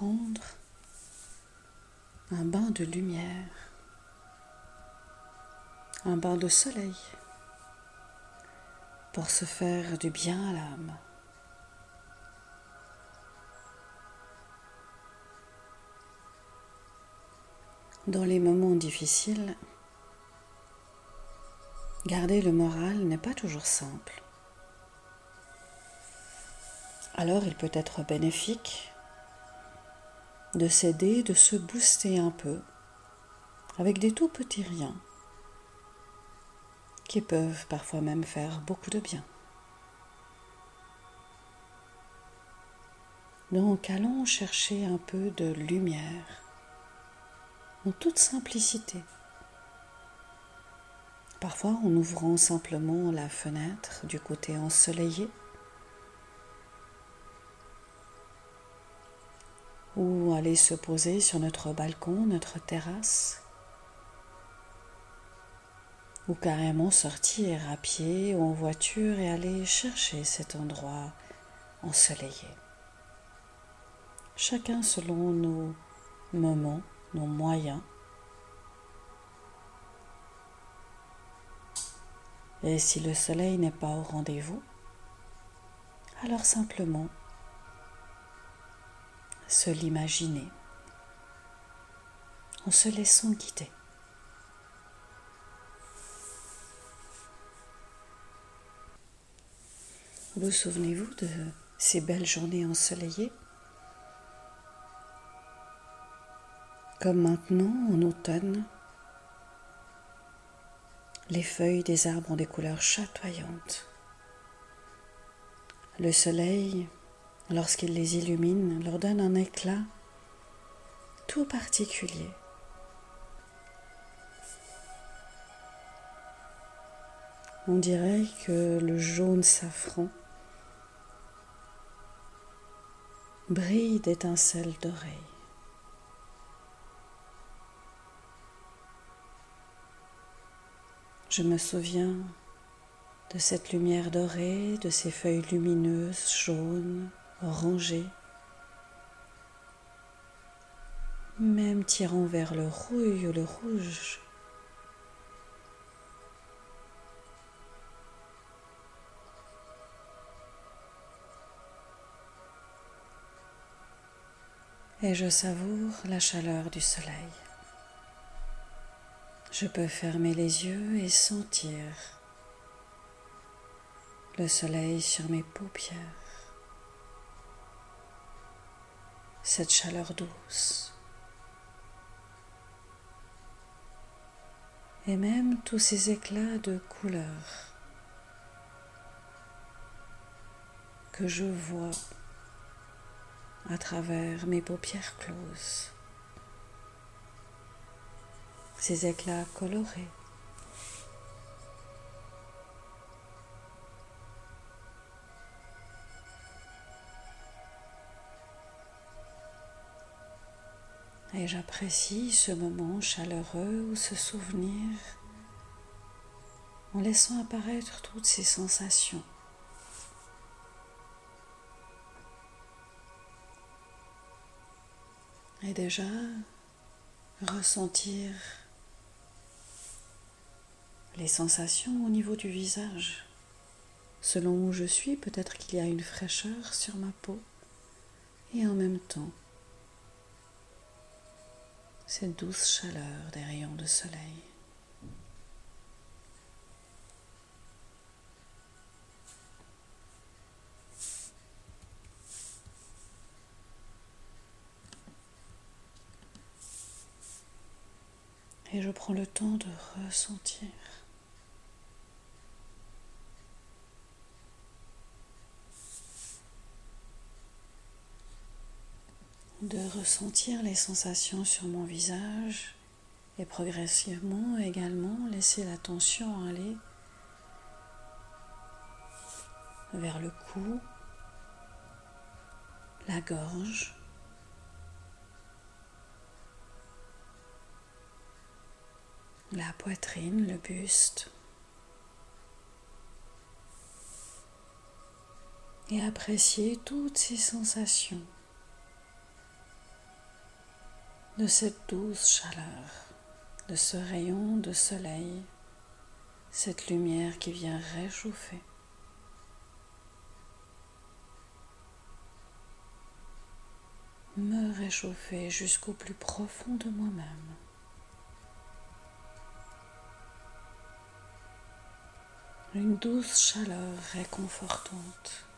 prendre un bain de lumière, un bain de soleil pour se faire du bien à l'âme. Dans les moments difficiles, garder le moral n'est pas toujours simple. Alors il peut être bénéfique de s'aider, de se booster un peu avec des tout petits riens qui peuvent parfois même faire beaucoup de bien. Donc allons chercher un peu de lumière en toute simplicité. Parfois en ouvrant simplement la fenêtre du côté ensoleillé ou aller se poser sur notre balcon, notre terrasse, ou carrément sortir à pied ou en voiture et aller chercher cet endroit ensoleillé. Chacun selon nos moments, nos moyens. Et si le soleil n'est pas au rendez-vous, alors simplement se l'imaginer en se laissant guider. Vous souvenez-vous de ces belles journées ensoleillées? Comme maintenant en automne, les feuilles des arbres ont des couleurs chatoyantes. Le soleil lorsqu'il les illumine, leur donne un éclat tout particulier. On dirait que le jaune safran brille d'étincelles dorées. Je me souviens de cette lumière dorée, de ces feuilles lumineuses, jaunes, rangé, même tirant vers le rouille ou le rouge. Et je savoure la chaleur du soleil. Je peux fermer les yeux et sentir le soleil sur mes paupières. Cette chaleur douce. Et même tous ces éclats de couleurs que je vois à travers mes paupières closes. Ces éclats colorés. Et j'apprécie ce moment chaleureux ou ce souvenir en laissant apparaître toutes ces sensations. Et déjà ressentir les sensations au niveau du visage. Selon où je suis, peut-être qu'il y a une fraîcheur sur ma peau et en même temps cette douce chaleur des rayons de soleil. Et je prends le temps de ressentir. De ressentir les sensations sur mon visage et progressivement également laisser l'attention aller vers le cou, la gorge, la poitrine, le buste. Et apprécier toutes ces sensations de cette douce chaleur, de ce rayon de soleil, cette lumière qui vient réchauffer. me réchauffer jusqu'au plus profond de moi-même. Une douce chaleur réconfortante.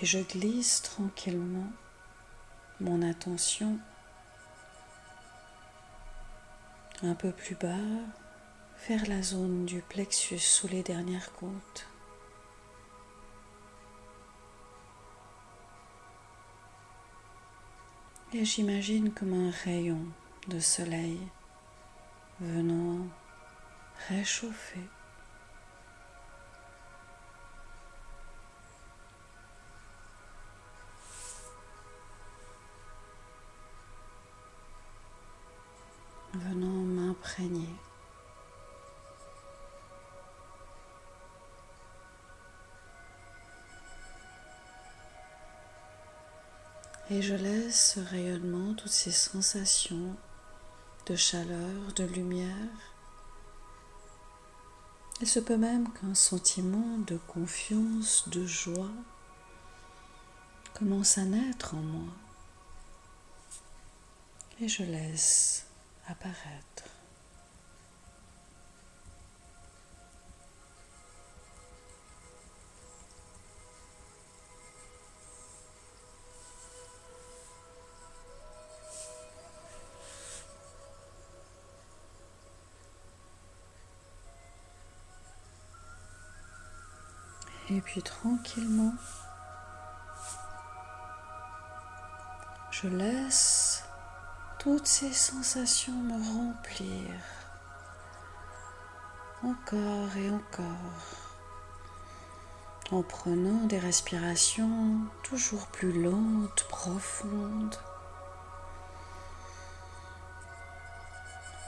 Puis je glisse tranquillement mon attention un peu plus bas vers la zone du plexus sous les dernières côtes. Et j'imagine comme un rayon de soleil venant réchauffer Et je laisse ce rayonnement, toutes ces sensations de chaleur, de lumière. Il se peut même qu'un sentiment de confiance, de joie commence à naître en moi et je laisse apparaître. Et puis tranquillement, je laisse toutes ces sensations me remplir. Encore et encore. En prenant des respirations toujours plus lentes, profondes,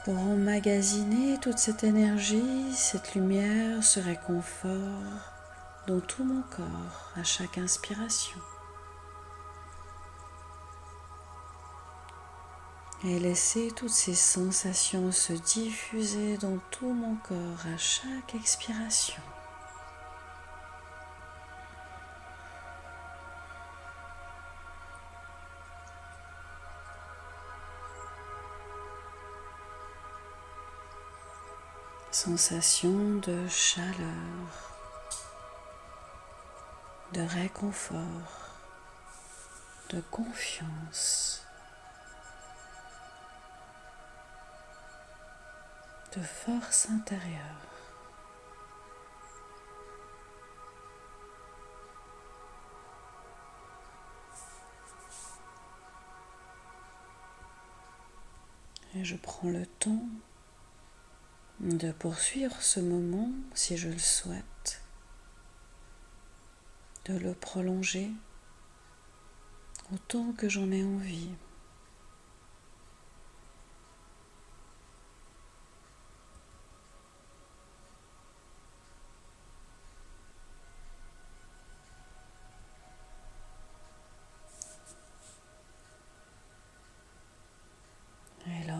pour emmagasiner toute cette énergie, cette lumière, ce réconfort dans tout mon corps à chaque inspiration. et laisser toutes ces sensations se diffuser dans tout mon corps à chaque expiration. Sensation de chaleur, de réconfort, de confiance. de force intérieure. Et je prends le temps de poursuivre ce moment si je le souhaite, de le prolonger autant que j'en ai envie.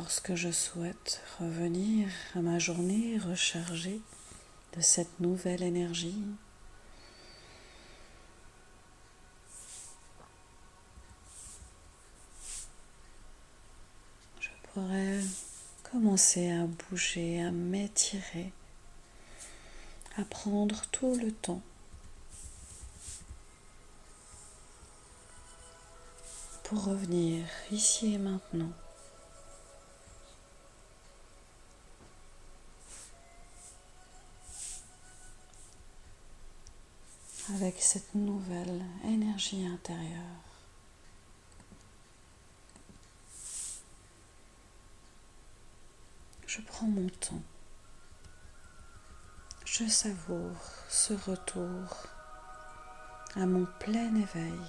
lorsque je souhaite revenir à ma journée rechargée de cette nouvelle énergie, je pourrais commencer à bouger, à m'étirer, à prendre tout le temps pour revenir ici et maintenant avec cette nouvelle énergie intérieure. Je prends mon temps. Je savoure ce retour à mon plein éveil.